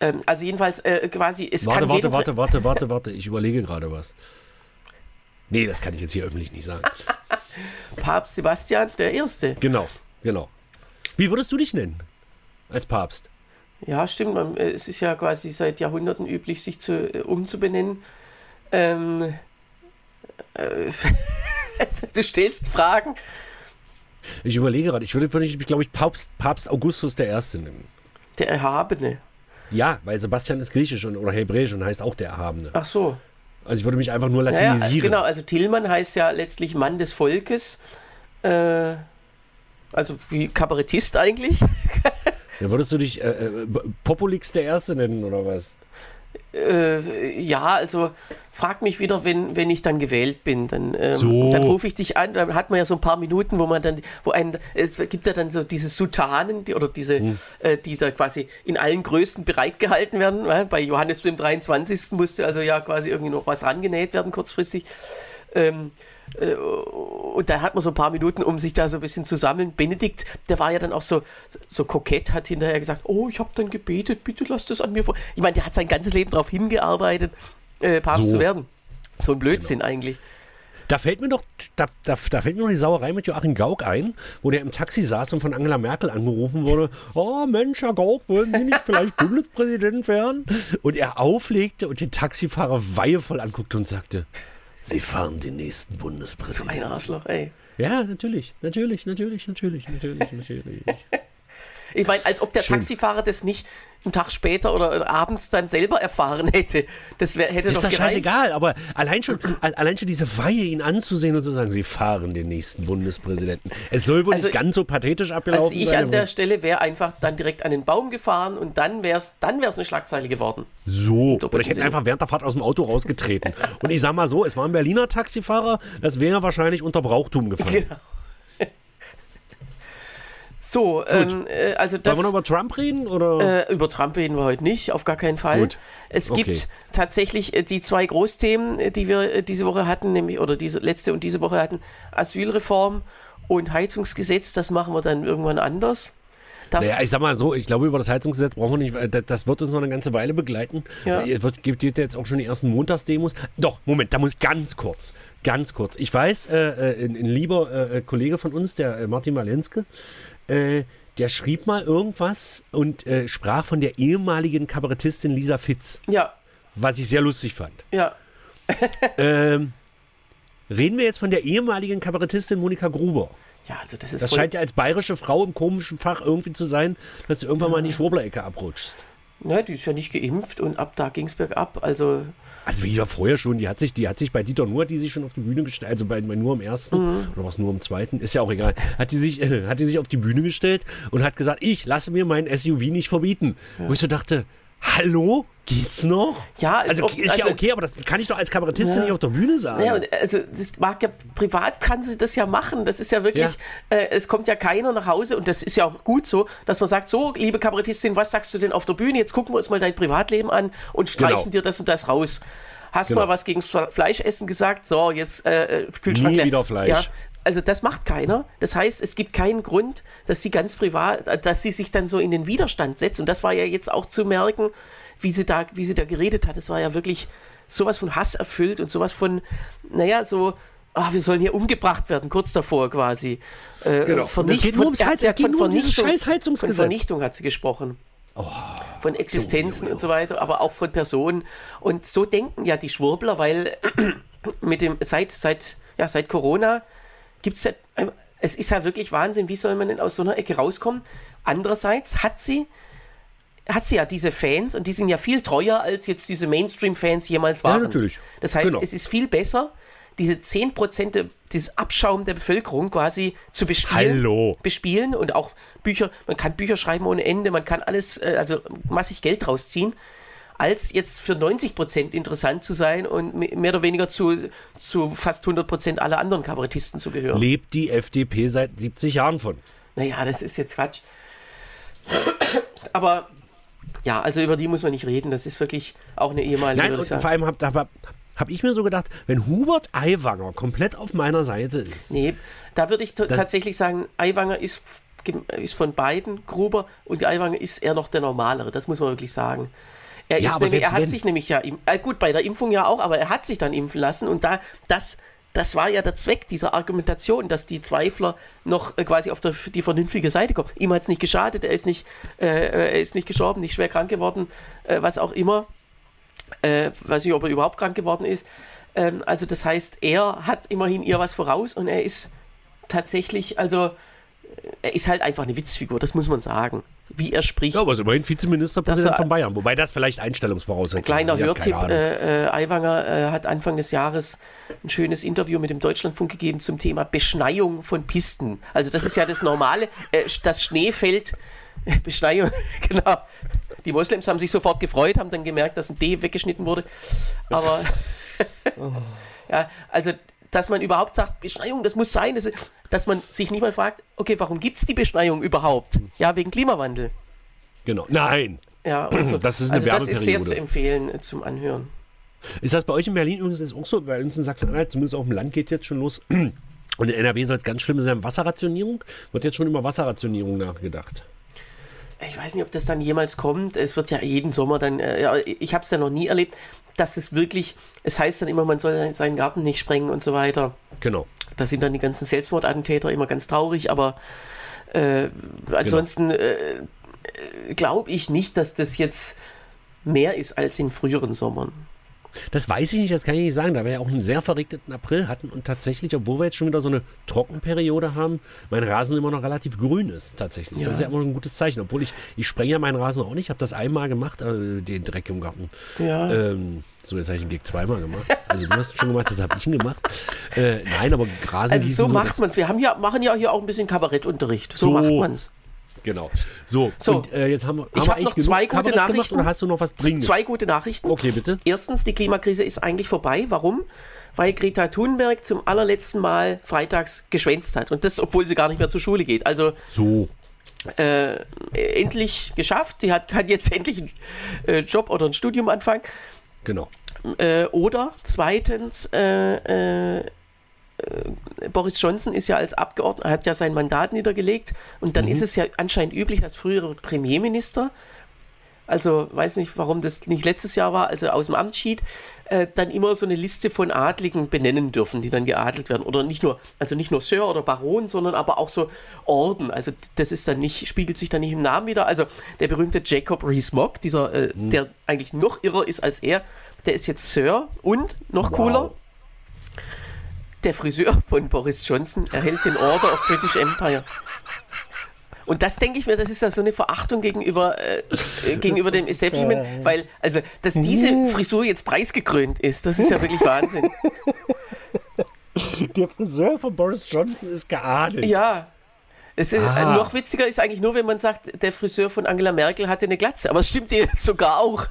Ähm, also, jedenfalls äh, quasi, es
Warte,
kann
warte, warte, warte, (laughs) warte, warte. Ich überlege gerade was. Nee, das kann ich jetzt hier öffentlich nicht sagen.
Papst Sebastian der Erste.
Genau, genau. Wie würdest du dich nennen? Als Papst?
Ja, stimmt. Man, äh, es ist ja quasi seit Jahrhunderten üblich, sich zu, äh, umzubenennen. Ähm, äh, (laughs) du stellst Fragen.
Ich überlege gerade. Ich würde, würde ich, glaube ich, Papst, Papst Augustus der Erste nennen.
Der Erhabene.
Ja, weil Sebastian ist griechisch und, oder hebräisch und heißt auch der Erhabene.
Ach so.
Also ich würde mich einfach nur
Ja,
latinisieren.
ja, genau. Also Tillmann heißt ja letztlich Mann des Volkes. Äh, also wie Kabarettist eigentlich. (laughs)
Dann würdest du dich äh, äh, Populix der Erste nennen oder was?
Äh, ja, also frag mich wieder, wenn, wenn ich dann gewählt bin. Dann, ähm,
So.
dann rufe ich dich an. Dann hat man ja so ein paar Minuten, wo man dann, wo einen, es gibt ja dann so diese Sutanen, die, oder diese,
Hm.
äh, die da quasi in allen Größen bereitgehalten werden. Weil Bei Johannes dem 23. musste also ja quasi irgendwie noch was rangenäht werden, kurzfristig. Ähm, äh, und da hat man so ein paar Minuten, um sich da so ein bisschen zu sammeln. Benedikt, der war ja dann auch so, so kokett, hat hinterher gesagt, oh, ich habe dann gebetet, bitte lass das an mir vor. Ich meine, der hat sein ganzes Leben darauf hingearbeitet, äh, Papst
So.
zu werden. So ein Blödsinn eigentlich.
Da fällt mir doch, da, da, da fällt mir noch die Sauerei mit Joachim Gauck ein, wo der im Taxi saß und von Angela Merkel angerufen wurde, (laughs) oh Mensch, Herr Gauck, wollen Sie nicht vielleicht (laughs) Bundespräsident werden? Und er auflegte und den Taxifahrer weihevoll anguckte und sagte, Sie fahren den nächsten
So ein
Bundespräsidenten.
Arschloch, ey.
Ja, natürlich, natürlich, natürlich, natürlich, natürlich, natürlich.
Ich meine, als ob der
Schön.
Taxifahrer das nicht einen Tag später oder abends dann selber erfahren hätte. Das wär, hätte
Ist
doch
das
gereicht.
scheißegal, aber allein schon, al- allein schon diese Weihe, ihn anzusehen und zu sagen, sie fahren den nächsten Bundespräsidenten. Es soll wohl
Also-
nicht ganz so pathetisch abgelaufen
Also ich
sein.
an der Stelle wäre einfach dann direkt an den Baum gefahren und dann wäre es dann wär's eine Schlagzeile geworden.
so. Oder ich hätte einfach während der Fahrt aus dem Auto rausgetreten. (laughs) und ich sag mal so, es war ein Berliner Taxifahrer, das wäre wahrscheinlich unter Brauchtum gefallen.
Genau. So, ähm, äh, also das,
Wollen wir noch über Trump reden? Oder?
äh, über Trump reden wir heute nicht, auf gar keinen Fall.
Gut.
Es
Okay.
gibt tatsächlich äh, die zwei Großthemen, äh, die wir diese Woche hatten, nämlich oder diese letzte und diese Woche hatten, Asylreform und Heizungsgesetz. Das machen wir dann irgendwann anders.
Naja, ich sag mal so, ich glaube, über das Heizungsgesetz brauchen wir nicht, das- wird uns noch eine ganze Weile begleiten.
Ja.
Es wird, gibt jetzt auch schon die ersten Montagsdemos. Doch, Moment, da muss ich ganz kurz, ganz kurz. Ich weiß, äh, ein, ein lieber äh, Kollege von uns, der äh, Martin Malenske, äh, der schrieb mal irgendwas und äh, sprach von der ehemaligen Kabarettistin Lisa Fitz,
ja,
was ich sehr lustig fand.
ja. (laughs)
Ähm, reden wir jetzt von der ehemaligen Kabarettistin Monika Gruber.
Ja, also das ist
Das scheint ja als bayerische Frau im komischen Fach irgendwie zu sein, dass du irgendwann mal in die Schwurbler-Ecke abrutschst.
Ne, die ist ja nicht geimpft und ab da ging es bergab. Also
Also wie ja vorher schon, die hat sich, die hat sich bei Dieter Nur, hat die sich schon auf die Bühne gestellt, also bei, bei Nur im ersten
Mhm.
oder was nur im zweiten, ist ja auch egal, hat die sich, äh, hat die sich auf die Bühne gestellt und hat gesagt, ich lasse mir mein SUV nicht verbieten. Wo ich so dachte, hallo, geht's noch?
Ja, als
also
ob-
ist ja
also-
okay, aber das kann ich doch als Kabarettistin
Ja.
nicht auf der Bühne sagen.
Ja, und also das mag ja privat kann sie das ja machen. Das ist ja wirklich, äh, es kommt ja keiner nach Hause und das ist ja auch gut so, dass man sagt, so, liebe Kabarettistin, was sagst du denn auf der Bühne? Jetzt gucken wir uns mal dein Privatleben an und streichen
Genau.
dir das und das raus. Hast
Genau.
mal was gegen Fle- Fleischessen gesagt? So, jetzt äh, äh, Kühlschrank
Nie wieder Fleisch.
Ja, also das macht keiner. Das heißt, es gibt keinen Grund, dass sie ganz privat, äh, dass sie sich dann so in den Widerstand setzt. Und das war ja jetzt auch zu merken, wie sie da, wie sie da geredet hat. Es war ja wirklich sowas von Hass erfüllt und sowas von, naja, so, ah, wir sollen hier umgebracht werden, kurz davor quasi. Äh,
Genau.
Vernicht-
es geht nur ums Heiz- geht
von
nur um dieses scheiß Heizungsgesetz.
Von Vernichtung hat sie gesprochen. von Existenzen und so weiter, aber auch von Personen. Und so denken ja die Schwurbler, weil (clears throat) mit dem, seit, seit, ja, seit Corona gibt es ja, ein- es ist ja wirklich Wahnsinn, wie soll man denn aus so einer Ecke rauskommen? Andererseits hat sie, hat sie ja diese Fans und die sind ja viel treuer, als jetzt diese Mainstream-Fans jemals waren.
natürlich.
Das heißt,
Genau.
es ist viel besser, diese 10% der, dieses Abschaum der Bevölkerung quasi zu bespielen.
Hallo.
Bespielen und auch Bücher, man kann Bücher schreiben ohne Ende, man kann alles, äh, also massig Geld rausziehen, als jetzt für 90% interessant zu sein und me- mehr oder weniger zu, zu fast 100% aller anderen Kabarettisten zu gehören.
Lebt die FDP seit 70 Jahren von.
Naja, das ist jetzt Quatsch. Aber ja, also über die muss man nicht reden. Das ist wirklich auch eine ehemalige.
Nein, und vor allem habe hab, hab ich mir so gedacht, wenn Hubert Aiwanger komplett auf meiner Seite ist,
Nee, da würde ich tatsächlich sagen, Aiwanger ist, ist von beiden Gruber und Aiwanger ist eher noch der normalere. Das muss man wirklich sagen. Er,
Ja,
nämlich, er hat
wenn-
sich nämlich ja, äh, gut, bei der Impfung ja auch, aber er hat sich dann impfen lassen und da, das, das war ja der Zweck dieser Argumentation, dass die Zweifler noch äh, quasi auf der, die vernünftige Seite kommen. Ihm hat es nicht geschadet, er ist nicht, äh, äh, er ist nicht gestorben, nicht schwer krank geworden, äh, was auch immer. Äh, weiß nicht, ob er überhaupt krank geworden ist. Ähm, also das heißt, er hat immerhin ihr was voraus und er ist tatsächlich, also äh, er ist halt einfach eine Witzfigur, das muss man sagen. Wie er spricht.
ja, aber ist immerhin Vizeministerpräsident
er-
von Bayern, wobei das vielleicht Einstellungsvoraussetzung
Kleiner
ist. Hab
Hörtipp, äh, äh, Aiwanger äh, hat Anfang des Jahres ein schönes Interview mit dem Deutschlandfunk gegeben zum Thema Beschneiung von Pisten. Also das ist ja das Normale, äh, das Schnee fällt, Beschneiung, (laughs) genau. Die Moslems haben sich sofort gefreut, haben dann gemerkt, dass ein D weggeschnitten wurde. Aber (laughs) ja, also dass man überhaupt sagt, Beschneiung, das muss sein, das, dass man sich nicht mal fragt, okay, warum gibt es die Beschneiung überhaupt? Ja, wegen Klimawandel.
Genau. Nein.
Ja, so.
Das ist eine
also das ist sehr zu empfehlen äh, zum Anhören.
Ist das bei euch in Berlin übrigens ist auch so? Bei uns in Sachsen-Anhalt, zumindest auf dem Land, geht jetzt schon los. (clears throat) Und in NRW soll es ganz schlimm sein, Wasserrationierung. Wird jetzt schon über Wasserrationierung nachgedacht.
ich weiß nicht, ob das dann jemals kommt. Es wird ja jeden Sommer dann, äh, ja, ich habe es ja noch nie erlebt, dass es wirklich, es heißt dann immer, man soll seinen Garten nicht sprengen und so weiter.
Genau.
Da sind dann die ganzen Selbstmordattentäter immer ganz traurig, aber äh, ansonsten
Genau.
äh, glaube ich nicht, dass das jetzt mehr ist als in früheren Sommern.
Das weiß ich nicht, das kann ich nicht sagen, da wir ja auch einen sehr verregneten April hatten und tatsächlich, obwohl wir jetzt schon wieder so eine Trockenperiode haben, mein Rasen immer noch relativ grün ist, tatsächlich.
Ja.
Das ist ja immer ein gutes Zeichen, obwohl ich, ich sprenge ja meinen Rasen auch nicht, ich habe das einmal gemacht, äh, den Dreck im Garten.
Ja.
Ähm, so, jetzt habe ich den Gig zweimal gemacht. Also du hast schon gemacht, das habe ich ihn gemacht. Äh, nein, aber Rasen
Also so macht
das-
man es. Wir haben ja, machen ja hier auch ein bisschen Kabarettunterricht. So,
So.
macht man es.
Genau. So,
So.
und äh, jetzt haben wir,
Ich
haben wir
hab
eigentlich
noch zwei gute
Kabarett gemacht
Nachrichten.
oder hast du noch was Dringendes?
Zwei gute Nachrichten.
Okay, bitte.
Erstens, die Klimakrise ist eigentlich vorbei. Warum? Weil Greta Thunberg zum allerletzten Mal freitags geschwänzt hat. Und das, obwohl sie gar nicht mehr zur Schule geht. Also
So.
äh, endlich geschafft. Sie hat, kann jetzt (laughs) endlich einen äh, Job oder ein Studium anfangen.
Genau.
Äh, oder zweitens, äh, äh, Boris Johnson ist ja als Abgeordneter, hat ja sein Mandat niedergelegt und dann ist es ja anscheinend üblich, dass frühere Premierminister, also weiß nicht, warum das nicht letztes Jahr war, also aus dem Amt schied, äh, dann immer so eine Liste von Adligen benennen dürfen, die dann geadelt werden. Oder nicht nur, also nicht nur Sir oder Baron, sondern aber auch so Orden. Also das ist dann nicht, spiegelt sich dann nicht im Namen wieder. Also der berühmte Jacob Rees-Mogg, dieser, äh, der eigentlich noch irrer ist als er, der ist jetzt Sir und noch cooler, der Friseur von Boris Johnson erhält den Order of British Empire. Und das denke ich mir, das ist ja so eine Verachtung gegenüber, äh, äh, gegenüber dem Establishment, weil, also, dass diese Frisur jetzt preisgekrönt ist, das ist ja wirklich Wahnsinn.
Der Friseur von Boris Johnson ist geadelt.
Ja. Es ist,
Ah.
noch witziger ist eigentlich nur, wenn man sagt, der Friseur von Angela Merkel hatte eine Glatze. Aber es stimmt ihr sogar auch.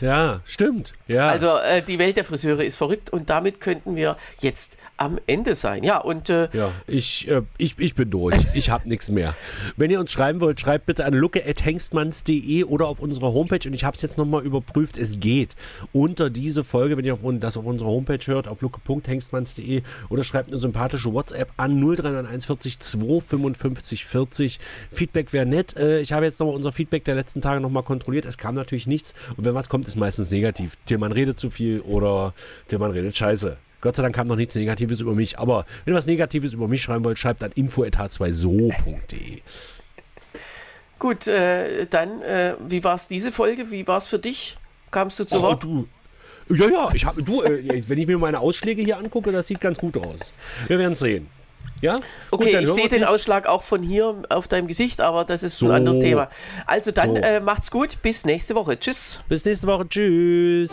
Ja, stimmt. Ja.
Also äh, die Welt der Friseure ist verrückt und damit könnten wir jetzt am Ende sein. Ja, und äh,
Ja, ich, äh, ich, ich bin durch. Ich habe nichts mehr. Wenn ihr uns schreiben wollt, schreibt bitte an lucke.hengstmanns.de oder auf unserer Homepage. Und ich habe es jetzt nochmal überprüft. Es geht unter diese Folge, wenn ihr auf, das auf unserer Homepage hört, auf lucke.hengstmanns.de oder schreibt eine sympathische WhatsApp an 0391 40 255 40. Feedback wäre nett. Äh, ich habe jetzt nochmal unser Feedback der letzten Tage nochmal kontrolliert. Es kam natürlich nichts. Und wenn was kommt, ist meistens negativ. Tillmann redet zu viel oder Tillmann redet scheiße. Gott sei Dank kam noch nichts Negatives über mich. Aber wenn ihr was Negatives über mich schreiben wollt, schreibt an info.h2so.de.
gut, äh, dann, äh, wie war es diese Folge? Wie war es für dich? Kamst du zu
Oh,
Wort?
du. Ja, ja, ich habe du, äh, wenn ich mir meine Ausschläge hier angucke, das sieht ganz gut aus. Wir werden sehen. Ja? Gut,
Okay,
dann
ich sehe den Ausschlag auch von hier auf deinem Gesicht, aber das ist
So.
ein anderes Thema. Also dann
So.
äh, macht's gut, bis nächste Woche. Tschüss.
Bis nächste Woche. Tschüss.